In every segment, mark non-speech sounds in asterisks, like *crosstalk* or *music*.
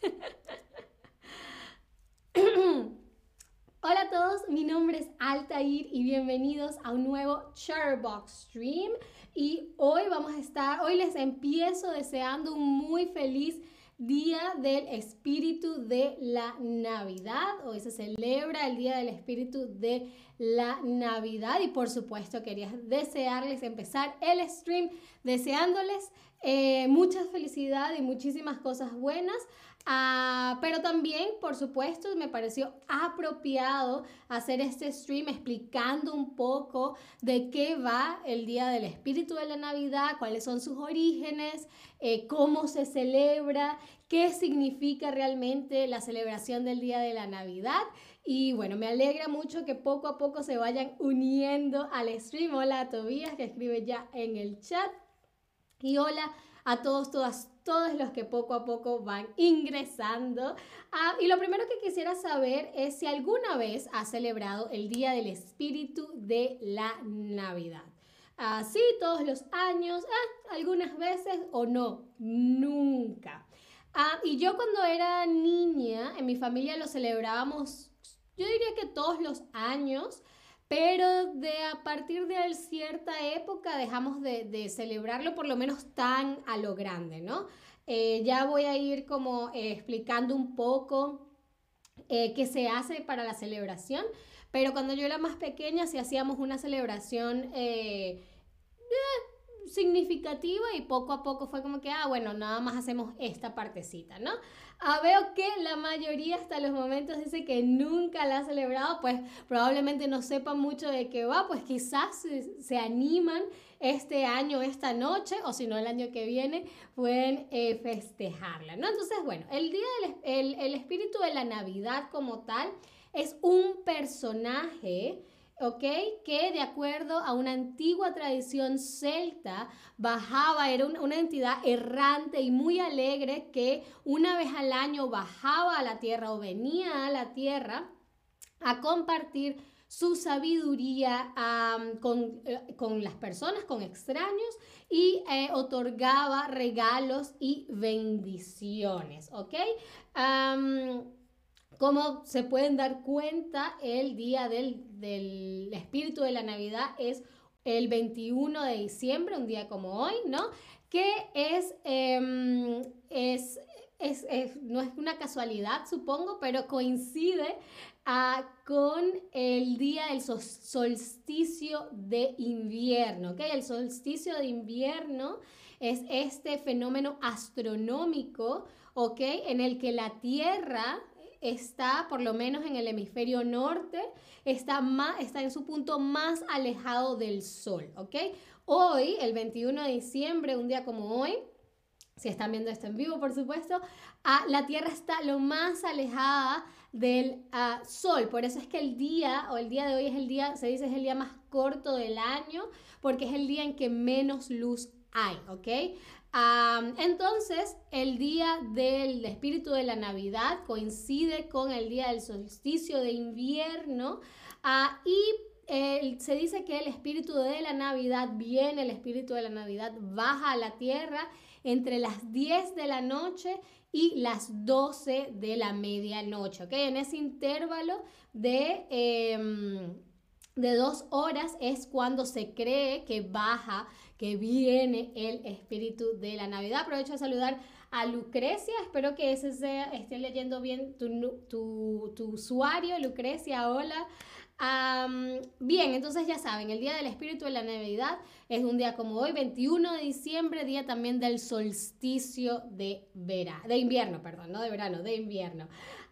*coughs* Hola a todos, mi nombre es Altair y bienvenidos a un nuevo Charbox Stream. Y hoy vamos a estar, hoy les empiezo deseando un muy feliz Día del Espíritu de la Navidad. Hoy se celebra el Día del Espíritu de la Navidad y por supuesto quería desearles empezar el stream deseándoles eh, mucha felicidad y muchísimas cosas buenas. Ah, pero también, por supuesto, me pareció apropiado hacer este stream explicando un poco de qué va el Día del Espíritu de la Navidad, cuáles son sus orígenes, eh, cómo se celebra, qué significa realmente la celebración del Día de la Navidad. Y bueno, me alegra mucho que poco a poco se vayan uniendo al stream. Hola a Tobías que escribe ya en el chat. Y hola a todos, todas, todos los que poco a poco van ingresando. Ah, y lo primero que quisiera saber es si alguna vez ha celebrado el Día del Espíritu de la Navidad. Así ah, todos los años, ah, algunas veces o no, nunca. y yo cuando era niña, en mi familia lo celebrábamos, yo diría que todos los años, pero de a partir de cierta época dejamos de, celebrarlo por lo menos tan a lo grande, ¿no? Eh, ya voy a ir como eh, explicando un poco eh, qué se hace para la celebración, pero cuando yo era más pequeña sí hacíamos una celebración significativa y poco a poco fue como que, ah, bueno, nada más hacemos esta partecita, ¿no? Ah, veo que la mayoría hasta los momentos dice que nunca la ha celebrado, pues probablemente no sepan mucho de qué va, pues quizás se, animan este año, esta noche, o si no el año que viene, pueden eh, festejarla, ¿no? Entonces, bueno, el día del el espíritu de la Navidad como tal es un personaje ¿ok? Que de acuerdo a una antigua tradición celta, bajaba, era una, entidad errante y muy alegre que una vez al año bajaba a la tierra o venía a la tierra a compartir su sabiduría eh, con, las personas, con extraños, y eh, otorgaba regalos y bendiciones, ¿ok? Como se pueden dar cuenta, el día del, espíritu de la Navidad es el 21 de diciembre, un día como hoy, ¿no? Que es, em, es, no es una casualidad, supongo, pero coincide ah, con el día del solsticio de invierno, ¿ok? El solsticio de invierno es este fenómeno astronómico, ¿ok? En el que la Tierra está, por lo menos en el hemisferio norte, está, más, está en su punto más alejado del Sol, ¿ok? Hoy, el 21 de diciembre, un día como hoy, si están viendo esto en vivo, por supuesto, ah, la Tierra está lo más alejada del ah, Sol. Por eso es que el día, o el día de hoy es el día, se dice es el día más corto del año, porque es el día en que menos luz hay, ¿ok? Entonces, el día del espíritu de la Navidad coincide con el día del solsticio de invierno ah, y se dice que el espíritu de la Navidad viene, el espíritu de la Navidad baja a la tierra entre las 10 de la noche y las 12 de la medianoche, ¿ok? En ese intervalo de... Em, de dos horas es cuando se cree que baja que viene el espíritu de la Navidad. Aprovecho a saludar a Lucrecia, espero que ese sea, esté leyendo bien tu, usuario, Lucrecia, hola. bien, entonces ya saben, el Día del Espíritu de la Navidad es un día como hoy, 21 de diciembre, día también del solsticio de verano, de invierno, perdón, no de verano, de invierno.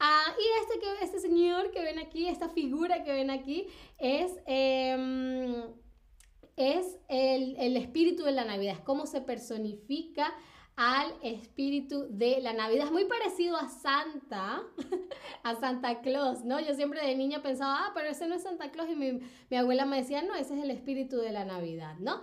Ah, y este, que, este señor que ven aquí, esta figura que ven aquí, es... Em, es el, espíritu de la Navidad, es cómo se personifica al espíritu de la Navidad. Es muy parecido a Santa, *laughs* a Santa Claus, ¿no? Yo siempre de niña pensaba, ah, pero ese no es Santa Claus y mi, abuela me decía, no, ese es el espíritu de la Navidad, ¿no?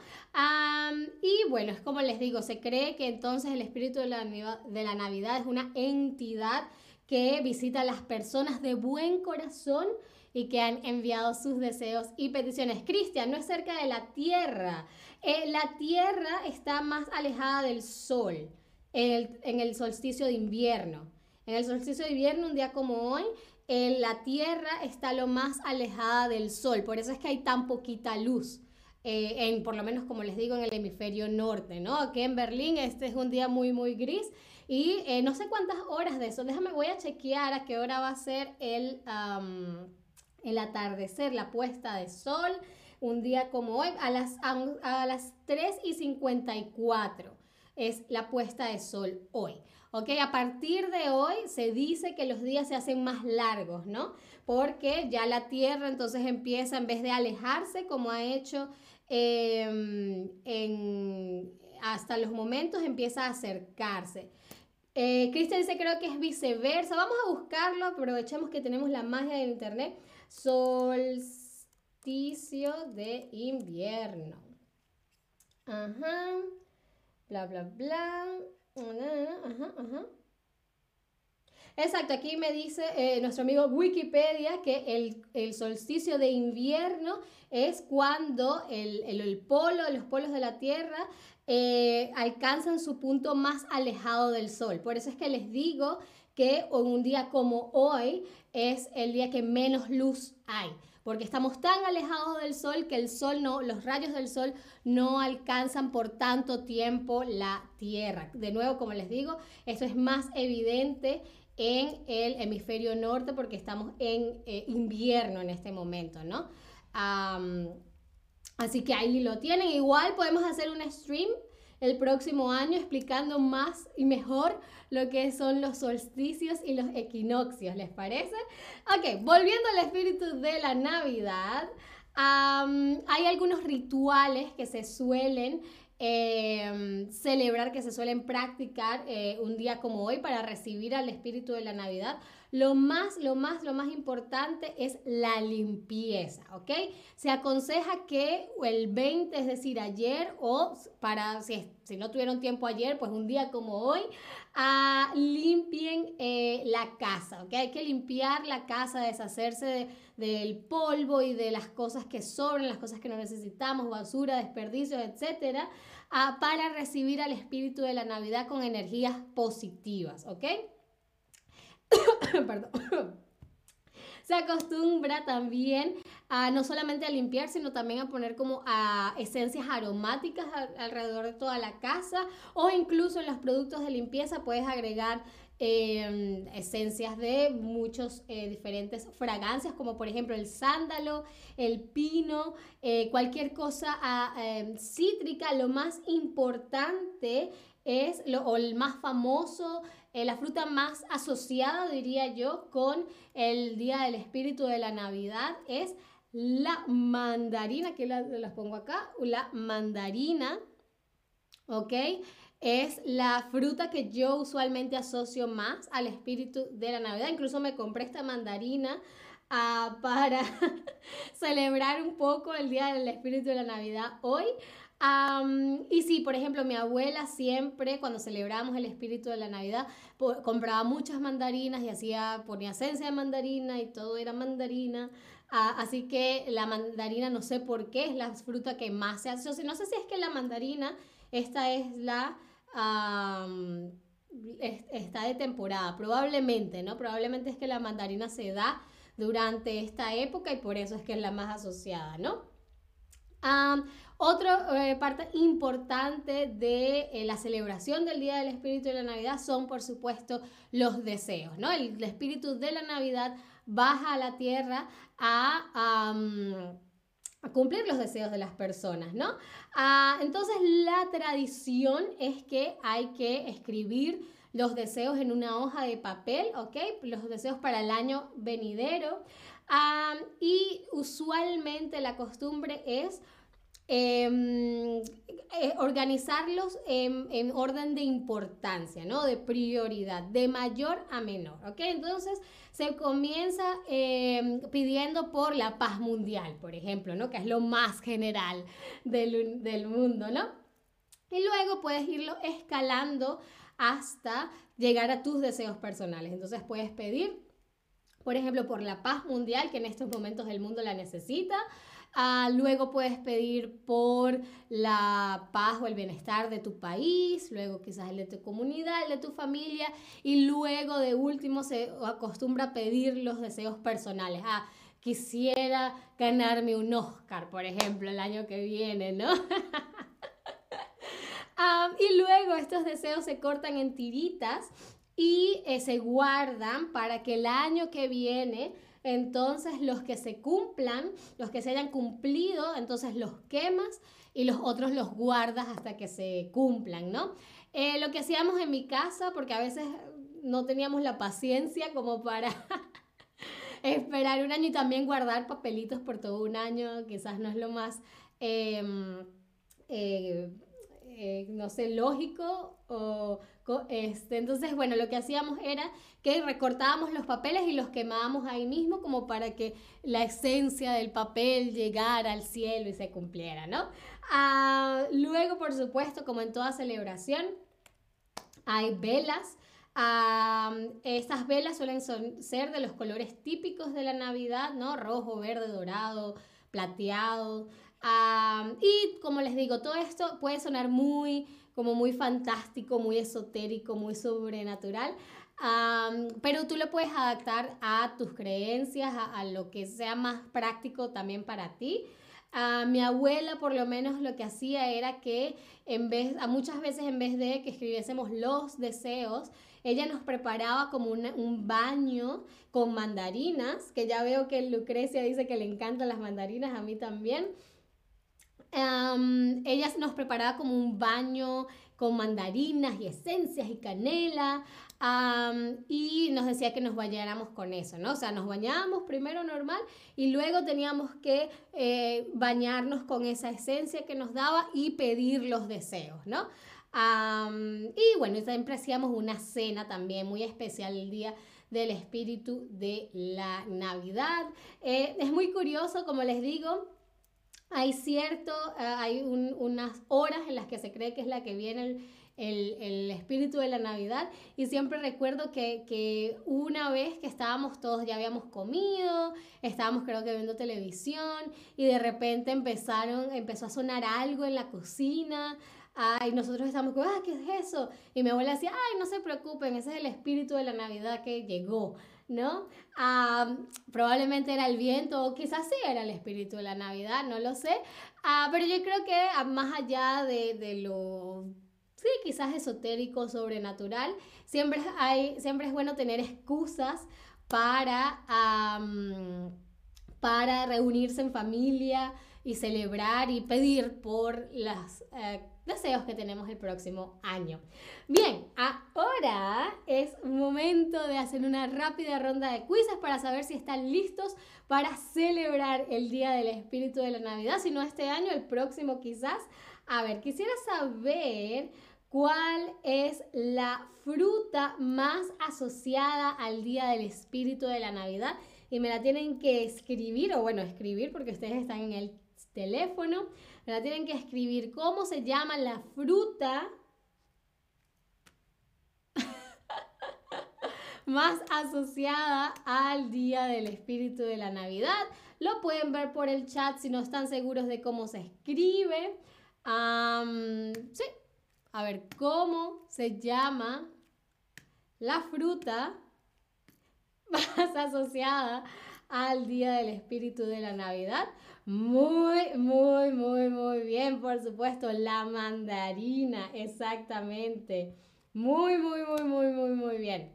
y bueno, es como les digo, se cree que entonces el espíritu de la, de la Navidad es una entidad que visita a las personas de buen corazón y que han enviado sus deseos y peticiones. Cristian, no es cerca de la tierra. Eh, la tierra está más alejada del sol en el, solsticio de invierno. En el solsticio de invierno, un día como hoy, la Tierra está lo más alejada del Sol, por eso es que hay tan poquita luz. Eh, en, por lo menos como les digo, en el hemisferio norte, ¿no? Aquí en Berlín este es un día muy, muy gris y eh, no sé cuántas horas de eso, déjame, voy a chequear a qué hora va a ser el, el atardecer, la puesta de sol, un día como hoy, a las, a, las 3 y 54 es la puesta de sol hoy. ¿ok? A partir de hoy se dice que los días se hacen más largos, ¿no? Porque ya la Tierra entonces empieza, en vez de alejarse como ha hecho em, hasta los momentos, empieza a acercarse. Eh, dice, creo que es viceversa. Vamos a buscarlo, aprovechemos que tenemos la magia del Internet. Solsticio de invierno. Ajá. Bla, bla, bla. Ajá, ajá. Exacto, aquí me dice eh, nuestro amigo Wikipedia que el, solsticio de invierno es cuando el, polo, los polos de la Tierra eh, alcanzan su punto más alejado del Sol. Por eso es que les digo que un día como hoy es el día que menos luz hay porque estamos tan alejados del sol que el sol los rayos del sol no alcanzan por tanto tiempo la Tierra. De nuevo, como les digo, esto es más evidente en el hemisferio norte porque estamos en eh, invierno en este momento, ¿no? así que ahí lo tienen. Igual podemos hacer un stream el próximo año explicando más y mejor lo que son los solsticios y los equinoccios, ¿les parece? Ok, volviendo al espíritu de la Navidad, hay algunos rituales que se suelen em, celebrar, que se suelen practicar eh, un día como hoy para recibir al espíritu de la Navidad. Lo más, lo más, lo más importante es la limpieza, ¿ok? Se aconseja que el 20, es decir, ayer o para, si, si no tuvieron tiempo ayer, pues un día como hoy, uh, limpien eh, la casa, ¿ok? Hay que limpiar la casa, deshacerse del polvo y de las cosas que sobran, las cosas que no necesitamos, basura, desperdicios, etcétera, para recibir al espíritu de la Navidad con energías positivas, ¿ok? *coughs* Perdón. Se acostumbra también a no solamente a limpiar, sino también a poner como a esencias aromáticas alrededor de toda la casa o incluso en los productos de limpieza puedes agregar em, esencias de muchos eh, diferentes fragancias, como por ejemplo el sándalo, el pino, eh, cualquier cosa ah, em, cítrica. Lo más importante es, lo, o el más famoso, eh, la fruta más asociada, diría yo, con el Día del Espíritu de la Navidad es la mandarina, que la, las pongo acá, la mandarina, ¿ok? Es la fruta que yo usualmente asocio más al espíritu de la Navidad. Incluso me compré esta mandarina ah, para *laughs* celebrar un poco el Día del Espíritu de la Navidad hoy y sí, por ejemplo, mi abuela siempre, cuando celebramos el espíritu de la Navidad, compraba muchas mandarinas y hacía, ponía esencia de mandarina y todo era mandarina. Ah, así que la mandarina, no sé por qué, es la fruta que más se hace. no sé si es que la mandarina, esta es la... está de temporada, probablemente, ¿no? Probablemente es que la mandarina se da durante esta época y por eso es que es la más asociada, ¿no? Otra eh, parte importante de eh, la celebración del Día del Espíritu de la Navidad son, por supuesto, los deseos, ¿no? El, Espíritu de la Navidad baja a la tierra a... cumplir los deseos de las personas, ¿no? Ah, entonces la tradición es que hay que escribir los deseos en una hoja de papel, ¿ok? Los deseos para el año venidero. y usualmente la costumbre es Em, eh, organizarlos en, orden de importancia, ¿no? De prioridad, de mayor a menor, ¿ok? Entonces se comienza em, pidiendo por la paz mundial, por ejemplo, ¿no? Que es lo más general del, del mundo, ¿no? Y luego puedes irlo escalando hasta llegar a tus deseos personales. Entonces puedes pedir por ejemplo, por la paz mundial, que en estos momentos el mundo la necesita. Ah, luego puedes pedir por la paz o el bienestar de tu país, luego quizás el de tu comunidad, el de tu familia y luego de último se acostumbra a pedir los deseos personales. Ah, quisiera ganarme un Oscar, por ejemplo, el año que viene, ¿no? *laughs* Ah, y luego estos deseos se cortan en tiritas y eh, se guardan para que el año que viene entonces los que se cumplan, los que se hayan cumplido, entonces los quemas y los otros los guardas hasta que se cumplan, ¿no? Eh, lo que hacíamos en mi casa, porque a veces no teníamos la paciencia como para *laughs* esperar un año y también guardar papelitos por todo un año, quizás no es lo más, em, eh, eh, no sé, lógico o este, entonces, bueno, lo que hacíamos era que recortábamos los papeles y los quemábamos ahí mismo como para que la esencia del papel llegara al cielo y se cumpliera, ¿no? Ah, luego, por supuesto, como en toda celebración, hay velas. Ah, estas velas suelen ser de los colores típicos de la Navidad, ¿no? Rojo, verde, dorado, plateado. Ah, y como les digo, todo esto puede sonar muy como muy fantástico, muy esotérico, muy sobrenatural. pero tú lo puedes adaptar a tus creencias, a, lo que sea más práctico también para ti. mi abuela por lo menos lo que hacía era que en vez, a muchas veces en vez de que escribiésemos los deseos, ella nos preparaba como un baño con mandarinas, que ya veo que Lucrecia dice que le encantan las mandarinas, a mí también. Ella nos preparaba como un baño con mandarinas y esencias y canela y nos decía que nos bañáramos con eso, ¿no? O sea, nos bañábamos primero normal y luego teníamos que eh, bañarnos con esa esencia que nos daba y pedir los deseos, ¿no? y bueno, siempre hacíamos una cena también muy especial el día del espíritu de la Navidad. Eh, es muy curioso, como les digo, hay cierto, eh, hay unas horas en las que se cree que es la que viene el, espíritu de la Navidad y siempre recuerdo que, una vez que estábamos todos, ya habíamos comido, estábamos creo que viendo televisión y de repente empezaron, empezó a sonar algo en la cocina, y nosotros estábamos como, ah, ¿qué es eso? Y mi abuela decía, ay, no se preocupen, ese es el espíritu de la Navidad que llegó. ¿No? probablemente era el viento o quizás sí era el espíritu de la Navidad, no lo sé. Ah, pero yo creo que ah, más allá de, lo, sí, quizás esotérico, sobrenatural, siempre, hay, siempre es bueno tener excusas para, para reunirse en familia y celebrar y pedir por las... Eh, deseos que tenemos el próximo año. Bien, ahora es momento de hacer una rápida ronda de quizzes para saber si están listos para celebrar el Día del Espíritu de la Navidad, si no este año, el próximo quizás. A ver, quisiera saber cuál es la fruta más asociada al Día del Espíritu de la Navidad y me la tienen que escribir, o bueno, escribir porque ustedes están en el teléfono tienen que escribir cómo se llama la fruta *laughs* más asociada al día del espíritu de la Navidad. Lo pueden ver por el chat si no están seguros de cómo se escribe. sí, a ver, ¿cómo se llama la fruta *laughs* más asociada al día del espíritu de la Navidad? Muy, muy, muy, muy bien, por supuesto. La mandarina, exactamente. Muy, muy, muy, muy, muy, muy bien.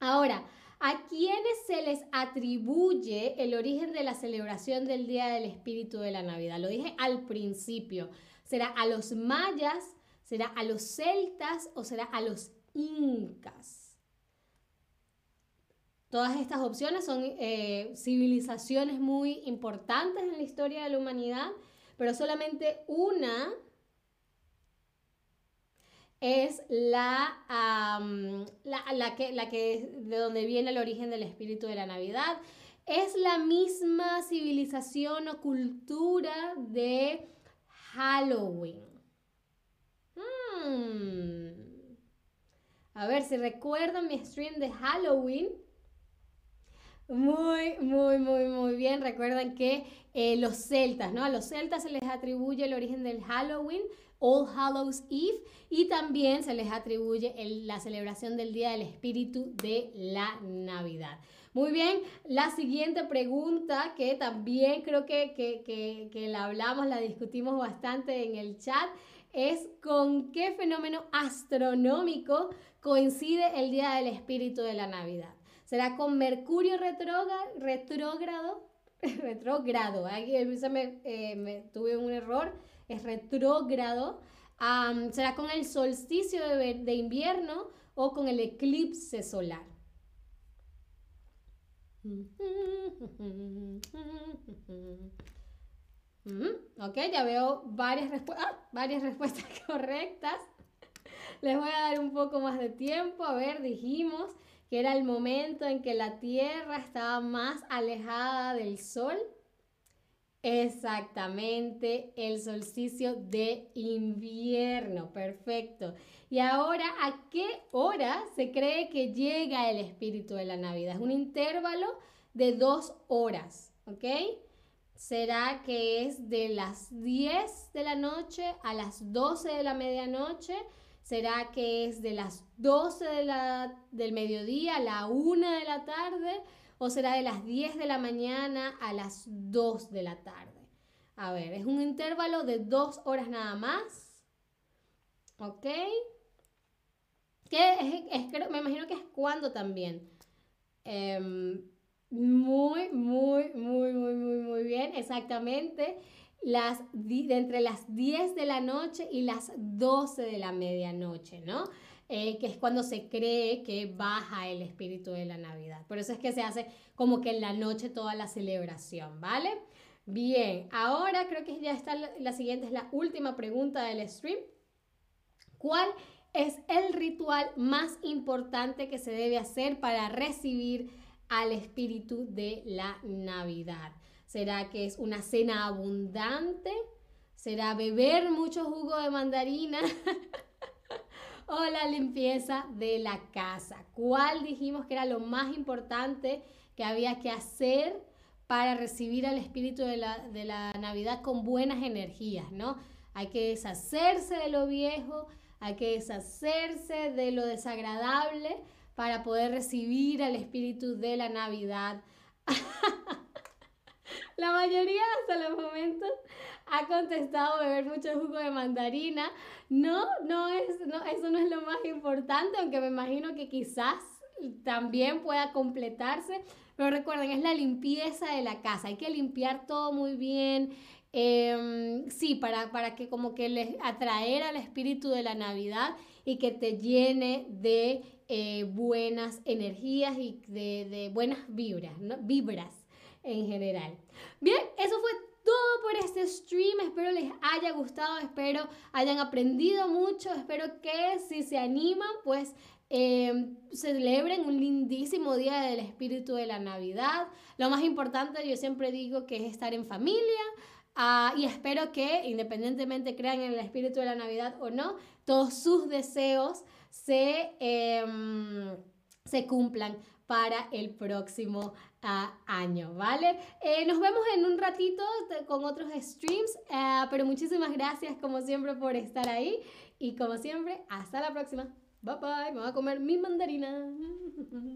Ahora, ¿a quiénes se les atribuye el origen de la celebración del Día del Espíritu de la Navidad? Lo dije al principio. ¿Será a los mayas? ¿Será a los celtas o será a los incas? Todas estas opciones son eh, civilizaciones muy importantes en la historia de la humanidad, pero solamente una es la, la, que, la que de donde viene el origen del espíritu de la Navidad. Es la misma civilización o cultura de Halloween. Hmm. A ver si recuerdan mi stream de Halloween Muy, muy, muy, muy bien. Recuerden que eh, los celtas, ¿no? A los celtas se les atribuye el origen del Halloween, All Hallows Eve, y también se les atribuye la celebración del Día del Espíritu de la Navidad. Muy bien, la siguiente pregunta que también creo que, que, que la hablamos, la discutimos bastante en el chat, es con qué fenómeno astronómico coincide el Día del Espíritu de la Navidad. ¿Será con Mercurio retrógrado? *laughs* retrógrado, ahí me, eh, me, tuve un error, es retrógrado. ¿Será con el solsticio de, invierno o con el eclipse solar? ok, ya veo varias, ah, varias *laughs* respuestas correctas. Les voy a dar un poco más de tiempo. A ver, dijimos que era el momento en que la Tierra estaba más alejada del Sol. Exactamente, el solsticio de invierno, perfecto. Y ahora, ¿a qué hora se cree que llega el espíritu de la Navidad? Es un intervalo de dos horas, ¿ok? ¿Será que es de las 10 de la noche a las 12 de la medianoche? ¿Será que es de las 12 de la, del mediodía a la 1 de la tarde? ¿O será de las 10 de la mañana a las 2 de la tarde? A ver, es un intervalo de dos horas nada más. ¿Ok? Que es, me imagino que es cuando también. Em, muy, muy, muy, muy, muy, muy bien. Exactamente las, de entre las 10 de la noche y las 12 de la medianoche, ¿no? Eh, que es cuando se cree que baja el espíritu de la Navidad. Por eso es que se hace como que en la noche toda la celebración, ¿vale? Bien, ahora creo que ya está la, la siguiente, es la última pregunta del stream. ¿Cuál es el ritual más importante que se debe hacer para recibir al espíritu de la Navidad? ¿Será que es una cena abundante? ¿Será beber mucho jugo de mandarina? *laughs* ¿O la limpieza de la casa? ¿Cuál dijimos que era lo más importante que había que hacer para recibir al espíritu de la, de la Navidad con buenas energías, ¿no? Hay que deshacerse de lo viejo, hay que deshacerse de lo desagradable para poder recibir al espíritu de la Navidad. *laughs* La mayoría hasta los momentos ha contestado beber mucho jugo de mandarina. No, no es, no, eso no es lo más importante, aunque me imagino que quizás también pueda completarse. Pero recuerden, es la limpieza de la casa. Hay que limpiar todo muy bien. Em, sí, para, para que como que les atraer al espíritu de la Navidad y que te llene de eh, buenas energías y de, de buenas vibras. Vibras en general. Bien, eso fue todo por este stream. Espero les haya gustado, espero hayan aprendido mucho, espero que si se animan, pues eh, celebren un lindísimo día del espíritu de la Navidad. Lo más importante, yo siempre digo que es estar en familia. Ah, y espero que, independientemente crean en el espíritu de la Navidad o no, todos sus deseos se, em, se cumplan para el próximo ah, año, ¿vale? Eh, nos vemos en un ratito con otros streams, eh, pero muchísimas gracias como siempre por estar ahí y como siempre, hasta la próxima. Bye bye, me voy a comer mi mandarina. *laughs*